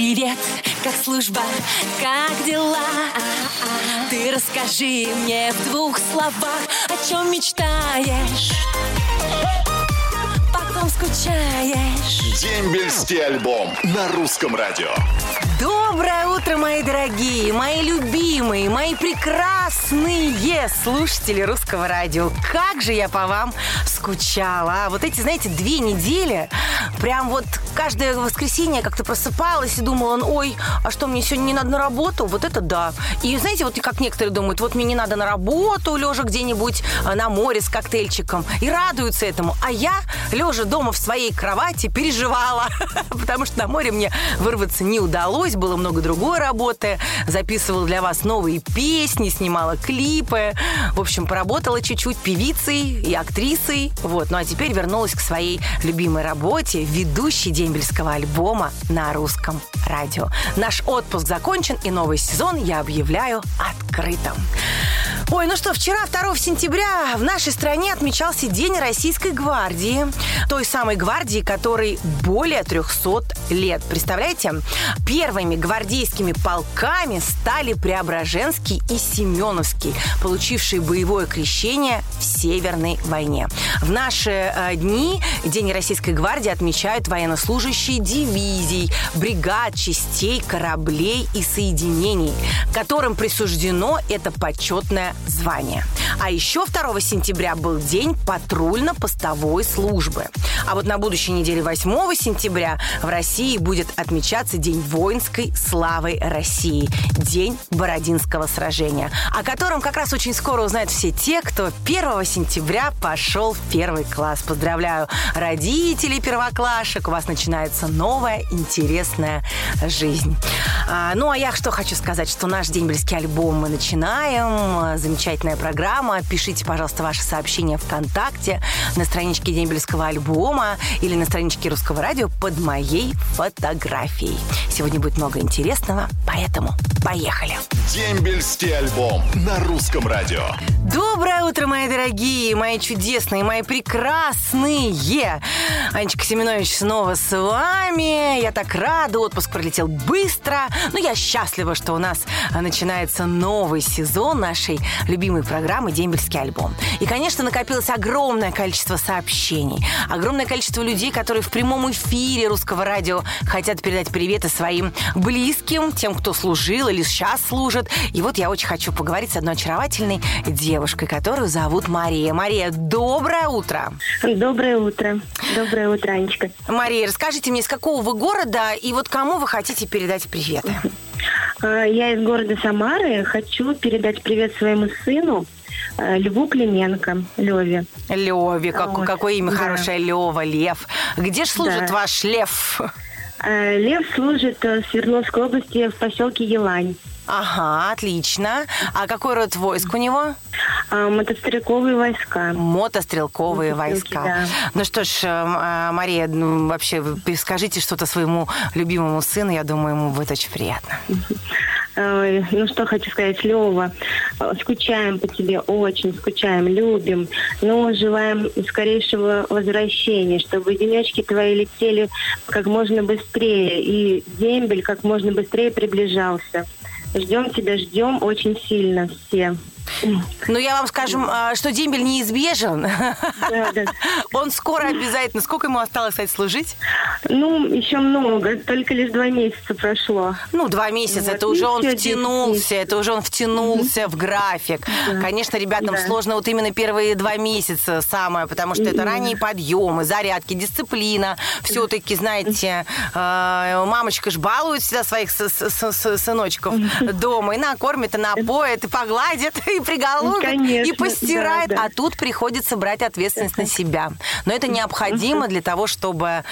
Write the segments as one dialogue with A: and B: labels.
A: Привет, как служба, как дела? Ты расскажи мне в двух словах, о чем мечтаешь, потом скучаешь.
B: Дембельский альбом на русском радио.
C: Доброе утро, мои дорогие, мои любимые, мои прекрасные слушатели русского радио. Как же я по вам скучала. А вот эти, знаете, две недели, прям вот каждое воскресенье как-то просыпалась и думала, ой, а что, мне сегодня не надо на работу? Вот это да. И знаете, вот как некоторые думают, вот мне не надо на работу, лежа где-нибудь а, на море с коктейльчиком. И радуются этому. А я, лежа дома в своей кровати, переживала, потому что на море мне вырваться не удалось, было много другой работы, записывала для вас новые песни, снимала клипы. В общем, поработала чуть-чуть певицей и актрисой. Вот. Ну а теперь вернулась к своей любимой работе, ведущей дембельского альбома на русском радио. Наш отпуск закончен, и новый сезон я объявляю открытым. Ой, ну что, вчера, 2 сентября, в нашей стране отмечался День Российской гвардии. Той самой гвардии, которой более 300 лет. Представляете? Первыми гвардейскими полками стали Преображенский и Семеновский, получившие боевое крещение в Северной войне. В наши э, дни День Российской гвардии отмечают военнослужащие дивизий, бригад, частей, кораблей и соединений, которым присуждено это почетное звание. А еще 2 сентября был день патрульно-постовой службы. А вот на будущей неделе 8 сентября в России будет отмечаться День воинской славы России. День Бородинского сражения, о котором как раз очень скоро узнают все те, кто 1 сентября пошел в первый класс. Поздравляю родителей первоклашек. У вас начинается новая интересная жизнь. А, ну, а я что хочу сказать, что наш дембельский альбом мы начинаем. Замечательная программа. Пишите, пожалуйста, ваши сообщения ВКонтакте на страничке дембельского альбома или на страничке Русского радио под моей фотографией. Сегодня будет много интересного, поэтому поехали.
B: Дембельский альбом на русском радио.
C: Доброе утро, мои дорогие, мои чудесные, мои прекрасные. Анечка Семенович снова с вами. Я так рада, отпуск пролетел быстро. Но я счастлива, что у нас начинается новый сезон нашей любимой программы «Дембельский альбом». И, конечно, накопилось огромное количество сообщений, огромное количество людей, которые в прямом эфире русского радио хотят передать приветы своим близким, тем, кто служил или сейчас служит. И вот я очень хочу поговорить с одной очаровательной девушкой, которую зовут Мария. Мария, доброе утро.
D: Доброе утро. Доброе утро, Анечка.
C: Мария, расскажите мне, из какого вы города и вот кому вы хотите передать приветы?
D: А, Я из города Самары. Хочу передать привет своему сыну э, Льву Клименко, Леве.
C: Леви, как,
D: Вот,
C: какое имя
D: да.
C: хорошее, Лева, Лев. Где же служит
D: Да.
C: ваш Лев?
D: Э, Лев служит э, в Свердловской области в поселке Елань.
C: Ага, отлично. А какой род войск у него?
D: А, Мотострелковые войска.
C: Мотострелковые войска.
D: да.
C: Ну что ж, э, Мария, ну, вообще, скажите что-то своему любимому сыну, я думаю, ему будет очень приятно.
D: Ну что хочу сказать, Лева, скучаем по тебе, очень скучаем, любим, но желаем скорейшего возвращения, чтобы денечки твои летели как можно быстрее, и дембель как можно быстрее приближался. Ждем тебя, ждем очень сильно все.
C: Ну, я вам скажу, э, что дембель неизбежен.
D: Да, да.
C: Он скоро обязательно. Сколько ему осталось, кстати, служить?
D: Ну, еще много, только лишь два месяца прошло.
C: Ну, два месяца,
D: Вот,
C: это уже он втянулся, это уже он втянулся в график. Конечно, ребятам
D: Да.
C: сложно вот именно первые два месяца самое, потому что это ранние подъемы, зарядки, дисциплина. Все-таки, знаете, э, мамочка ж балует всегда своих сыночков дома, и накормит, и напоит, и погладит, и приголубит, и
D: Конечно,
C: постирает.
D: да, да.
C: А тут приходится брать ответственность на себя. Но это необходимо для того, чтобы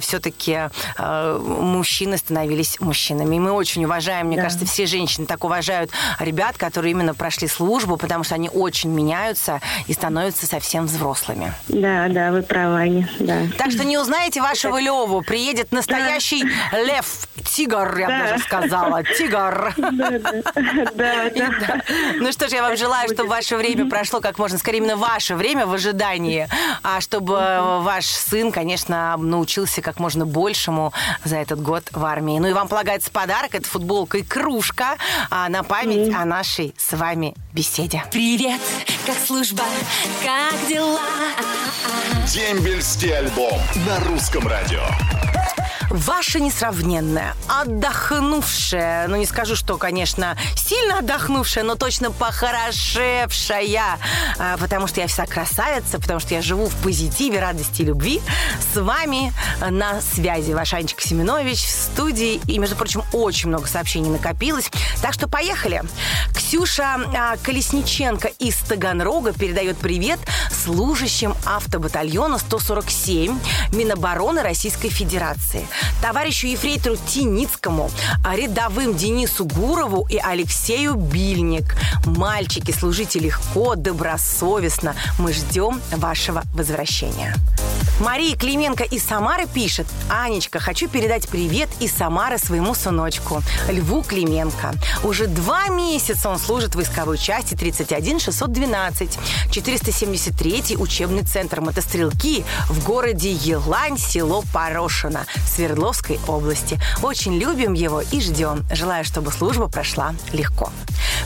C: все-таки мужчины становились мужчинами. И мы очень уважаем, мне
D: Да.
C: кажется, все женщины так уважают ребят, которые именно прошли службу, потому что они очень меняются и становятся совсем взрослыми.
D: Да, да, вы правы, Аня, да.
C: Так что не узнаете вашего Леву, приедет настоящий лев, тигр, я бы
D: Да.
C: даже сказала, тигр.
D: Да, да, да, да.
C: Ну что ж, я вам вам желаю, чтобы ваше время прошло как можно скорее, именно ваше время в ожидании, а чтобы ваш сын, конечно, научился как можно большему за этот год в армии. Ну и вам полагается подарок, это футболка и кружка а, на память о нашей с вами беседе.
A: Привет, как служба, как дела?
B: Дембельский альбом на русском радио.
C: Ваша несравненная, отдохнувшая, ну не скажу, что, конечно, сильно отдохнувшая, но точно похорошевшая, а, потому что я вся красавица, потому что я живу в позитиве, радости и любви. С вами на связи ваш Анечка Семенович в студии. И, между прочим, очень много сообщений накопилось. Так что поехали. Ксюша а, Колесниченко из Таганрога передает привет служащим автобатальона 147 Минобороны Российской Федерации товарищу Ефрейтору Тиницкому, а рядовым Денису Гурову и Алексею Бильник. Мальчики, служите легко, добросовестно. Мы ждем вашего возвращения. Мария Клименко из Самары пишет. Анечка, хочу передать привет из Самары своему сыночку, Льву Клименко. Уже два месяца он служит в войсковой части 31 612, 473 учебный центр мотострелки в городе Елань, село Порошино, Свердловской области. Очень любим его и ждем. Желаю, чтобы служба прошла легко.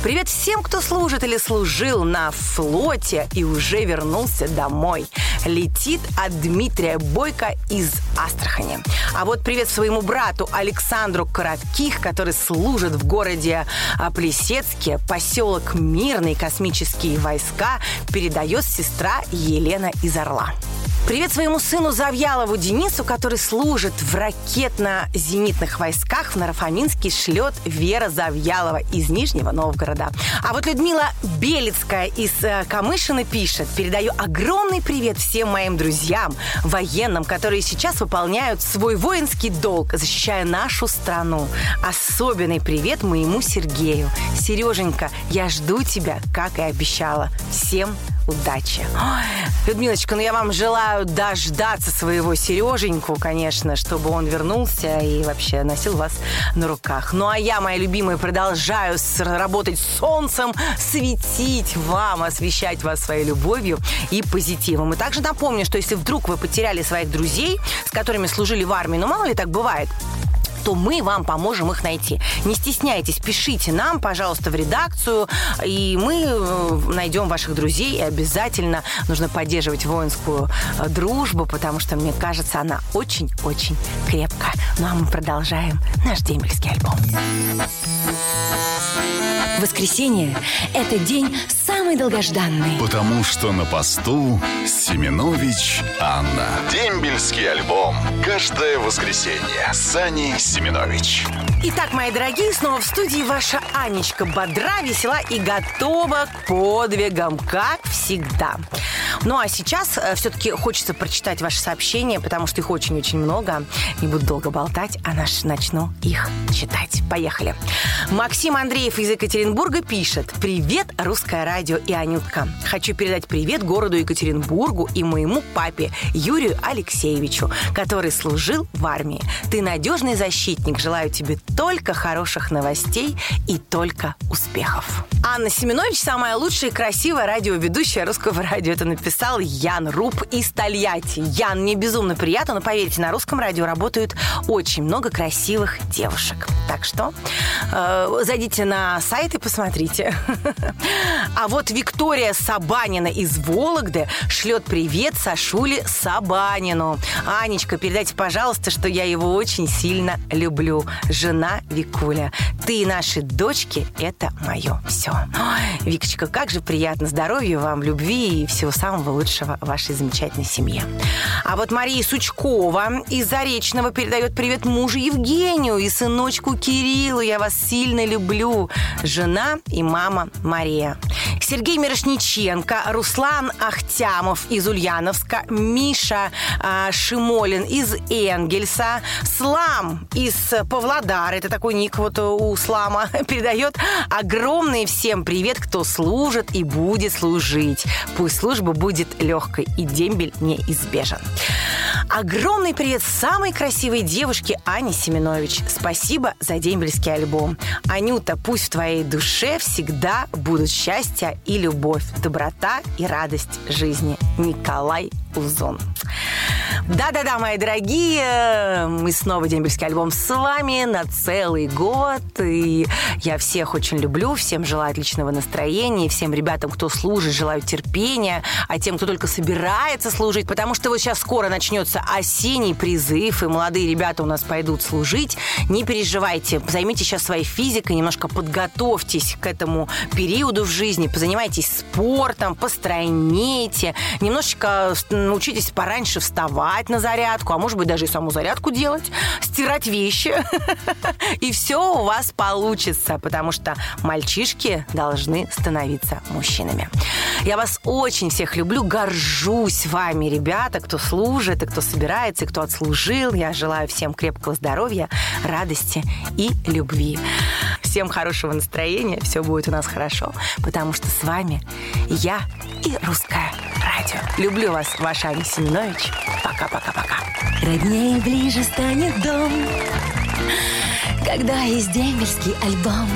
C: Привет всем, кто служит или служил на флоте и уже вернулся домой. Летит от Дмитрия Бойко из Астрахани. А вот привет своему брату Александру Коротких, который служит в городе а, Плесецке, поселок Мирный, космические войска, передает сестра Елена из Орла. Привет своему сыну Завьялову Денису, который служит в ракетно-зенитных войсках в Нарафаминске, шлет Вера Завьялова из Нижнего Новгорода. А вот Людмила Белецкая из э, Камышина пишет. Передаю огромный привет всем моим друзьям, военным, которые сейчас выполняют свой воинский долг, защищая нашу страну. Особенный привет моему Сергею. Сереженька, я жду тебя, как и обещала. Всем удачи. Ой, Людмилочка, ну я вам желаю дождаться своего Сереженьку, конечно, чтобы он вернулся и вообще носил вас на руках. Ну а я, моя любимая, продолжаю работать солнцем, светить вам, освещать вас своей любовью и позитивом. И также напомню, что если вдруг вы потеряли своих друзей, с которыми служили в армии, ну мало ли так бывает, то мы вам поможем их найти. Не стесняйтесь, пишите нам, пожалуйста, в редакцию, и мы э, найдем ваших друзей, и обязательно нужно поддерживать воинскую э, дружбу, потому что, мне кажется, она очень-очень крепкая. Ну а мы продолжаем наш дембельский альбом.
A: Воскресенье – это день самый долгожданный.
B: Потому что на посту Семенович Анна. Дембельский альбом. Каждое воскресенье. Сани Семенович.
C: Итак, мои дорогие, снова в студии ваша Анечка бодра, весела и готова к подвигам, как всегда. Ну а сейчас э, все-таки хочется прочитать ваши сообщения, потому что их очень-очень много. Не буду долго болтать, а наш начну их читать. Поехали. Максим Андреев из Екатеринбурга пишет. Привет, русское радио и Анютка. Хочу передать привет городу Екатеринбургу и моему папе Юрию Алексеевичу, который служил в армии. Ты надежный защитник. Желаю тебе только хороших новостей и только успехов. Анна Семенович, самая лучшая и красивая радиоведущая русского радио. Это написал Ян Руб из Тольятти. Ян, мне безумно приятно, но поверьте, на русском радио работают очень много красивых девушек. Так что э, зайдите на сайт и посмотрите. А вот Виктория Сабанина из Вологды шлет привет Сашуле Сабанину. Анечка, передайте, пожалуйста, что я его очень сильно люблю. Жена Викуля. Ты и наши дочки – это мое все. Ой, Викочка, как же приятно. Здоровья вам, любви и всего самого лучшего вашей замечательной семье. А вот Мария Сучкова из Заречного передает привет мужу Евгению и сыночку Кириллу. Я вас сильно люблю. Жена и мама Мария. Сергей Мирошниченко, Руслан Ахтямов из Ульяновска, Миша э, Шимолин из Энгельса, Слам из Павлодара, это такой ник вот у Слама, передает огромный всем привет, кто служит и будет служить. Пусть служба будет легкой и дембель неизбежен. Огромный привет самой красивой девушке Ане Семенович. Спасибо за дембельский альбом. Анюта, пусть в твоей душе всегда будут счастье и любовь, доброта и радость жизни. Николай Узон. Да-да-да, мои дорогие, мы снова дембельский альбом с вами на целый год. И я всех очень люблю, всем желаю отличного настроения, всем ребятам, кто служит, желаю терпения, а тем, кто только собирается служить, потому что вот сейчас скоро начнется осенний призыв, и молодые ребята у нас пойдут служить. Не переживайте, займите сейчас своей физикой, немножко подготовьтесь к этому периоду в жизни, позанимайтесь спортом, постройнейте, немножечко научитесь пораньше вставать на зарядку, а может быть даже и саму зарядку делать, стирать вещи, и все у вас получится, потому что мальчишки должны становиться мужчинами. Я вас очень всех люблю, горжусь вами, ребята, кто служит, и кто собирается, и кто отслужил. Я желаю всем крепкого здоровья, радости и любви. Всем хорошего настроения, все будет у нас хорошо, потому что с вами я и русское радио. Люблю вас, ваша Аня Семенович. Пока-пока-пока.
A: Роднее ближе станет дом, когда есть дембельский альбом.